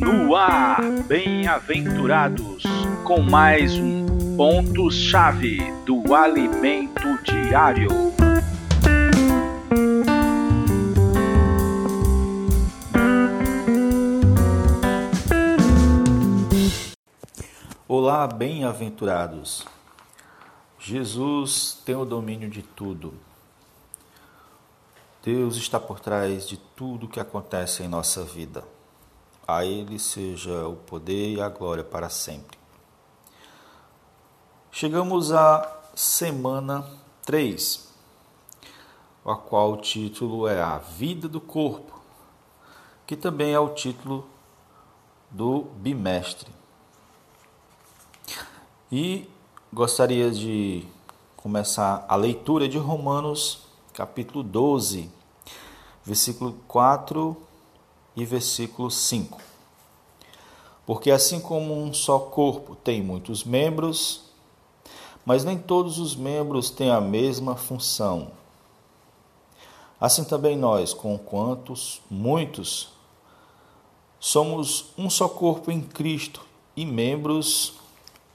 No ar, bem-aventurados, com mais um ponto-chave do alimento diário. Olá, bem-aventurados. Jesus tem o domínio de tudo. Deus está por trás de tudo que acontece em nossa vida. A Ele seja o poder e a glória para sempre. Chegamos à semana 3, a qual o título é A Vida do Corpo, que também é o título do bimestre. E gostaria de começar a leitura de Romanos capítulo 12, versículo 4 e versículo 5. Porque assim como um só corpo tem muitos membros, mas nem todos os membros têm a mesma função. Assim também nós, com quantos muitos, somos um só corpo em Cristo e membros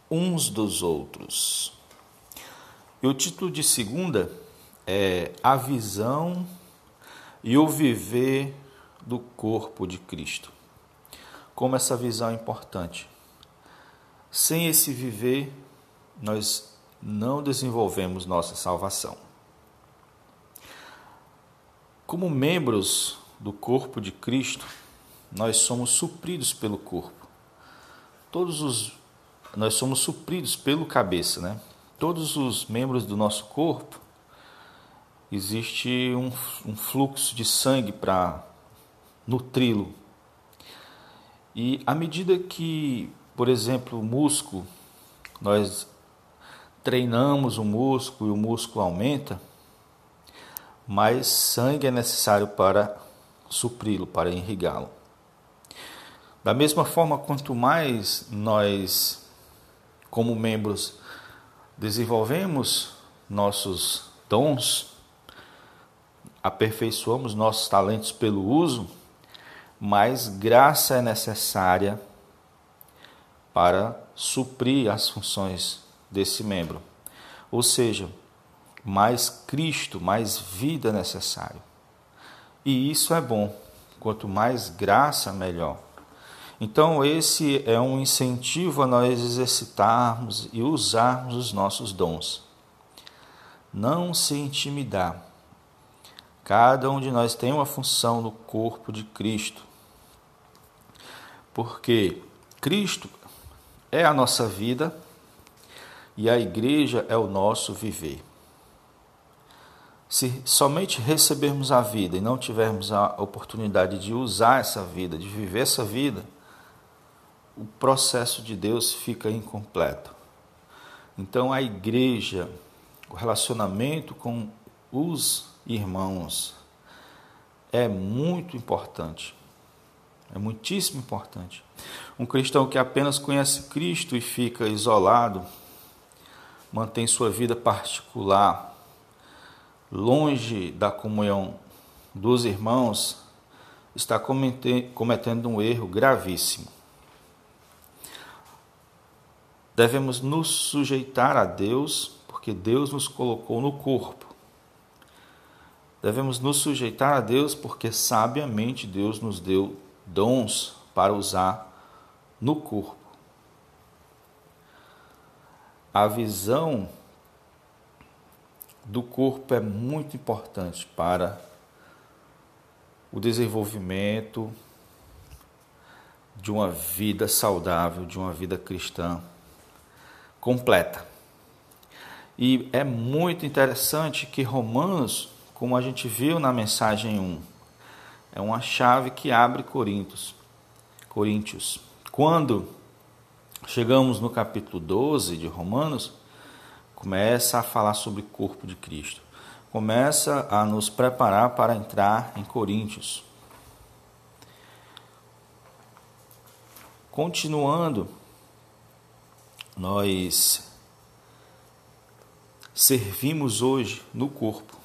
uns dos outros. E o título de segunda é a visão e o viver do corpo de Cristo. Como essa visão é importante. Sem esse viver, nós não desenvolvemos nossa salvação. Como membros do corpo de Cristo, nós somos supridos pelo corpo. Todos os nós somos supridos pelo cabeça, né? Todos os membros do nosso corpo existe um, um fluxo de sangue para nutri-lo. E à medida que, por exemplo, o músculo, nós treinamos o músculo e o músculo aumenta, mais sangue é necessário para supri-lo, para irrigá-lo. Da mesma forma, quanto mais nós, como membros, desenvolvemos nossos dons, aperfeiçoamos nossos talentos pelo uso, mais graça é necessária para suprir as funções desse membro. Ou seja, mais Cristo, mais vida é necessário. E isso é bom. Quanto mais graça, melhor. Então, esse é um incentivo a nós exercitarmos e usarmos os nossos dons. Não se intimidar Cada um de nós tem uma função no corpo de Cristo. Porque Cristo é a nossa vida e a igreja é o nosso viver. Se somente recebermos a vida e não tivermos a oportunidade de usar essa vida, de viver essa vida, o processo de Deus fica incompleto. Então a igreja, o relacionamento com os irmãos, é muito importante. É muitíssimo importante. Um cristão que apenas conhece Cristo e fica isolado, mantém sua vida particular longe da comunhão dos irmãos, está cometendo um erro gravíssimo. Devemos nos sujeitar a Deus, porque Deus nos colocou no corpo Devemos nos sujeitar a Deus porque sabiamente Deus nos deu dons para usar no corpo. A visão do corpo é muito importante para o desenvolvimento de uma vida saudável, de uma vida cristã completa. E é muito interessante que Romanos como a gente viu na mensagem 1. É uma chave que abre Coríntios. Coríntios. Quando chegamos no capítulo 12 de Romanos, começa a falar sobre o corpo de Cristo. Começa a nos preparar para entrar em Coríntios. Continuando, nós servimos hoje no corpo.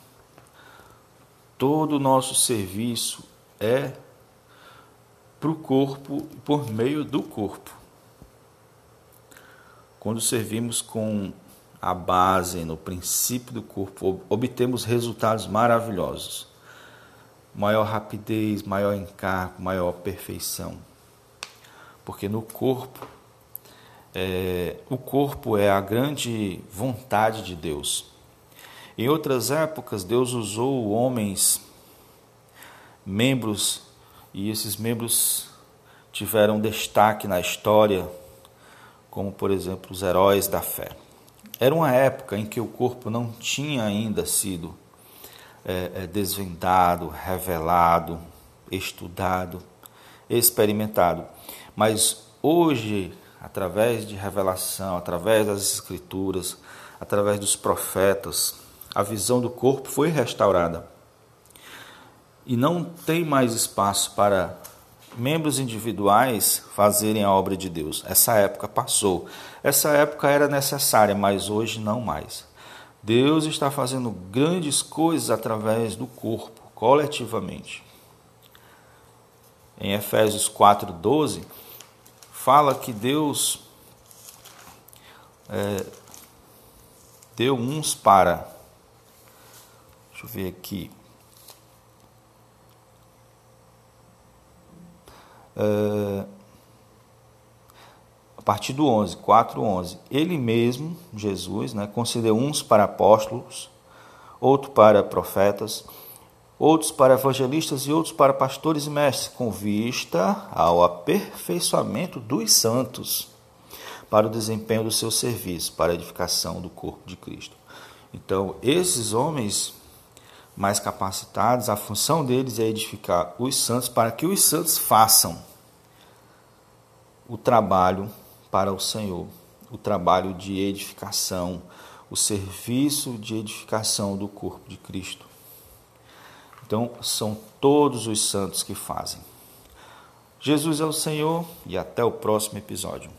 Todo o nosso serviço é para o corpo por meio do corpo. Quando servimos com a base, no princípio do corpo, obtemos resultados maravilhosos. Maior rapidez, maior encargo, maior perfeição. Porque no corpo, é, o corpo é a grande vontade de Deus. Em outras épocas, Deus usou homens, membros, e esses membros tiveram destaque na história, como por exemplo os heróis da fé. Era uma época em que o corpo não tinha ainda sido é, é, desvendado, revelado, estudado, experimentado. Mas hoje, através de revelação, através das escrituras, através dos profetas, a visão do corpo foi restaurada. E não tem mais espaço para membros individuais fazerem a obra de Deus. Essa época passou. Essa época era necessária, mas hoje não mais. Deus está fazendo grandes coisas através do corpo, coletivamente. Em Efésios 4,12, fala que Deus é, deu uns para. Deixa eu ver aqui. Uh, a partir do 11, 4, 11. Ele mesmo, Jesus, né, concedeu uns para apóstolos, outros para profetas, outros para evangelistas e outros para pastores e mestres, com vista ao aperfeiçoamento dos santos, para o desempenho do seu serviço, para a edificação do corpo de Cristo. Então, esses homens mais capacitados, a função deles é edificar os santos para que os santos façam o trabalho para o Senhor, o trabalho de edificação, o serviço de edificação do corpo de Cristo. Então, são todos os santos que fazem. Jesus é o Senhor e até o próximo episódio.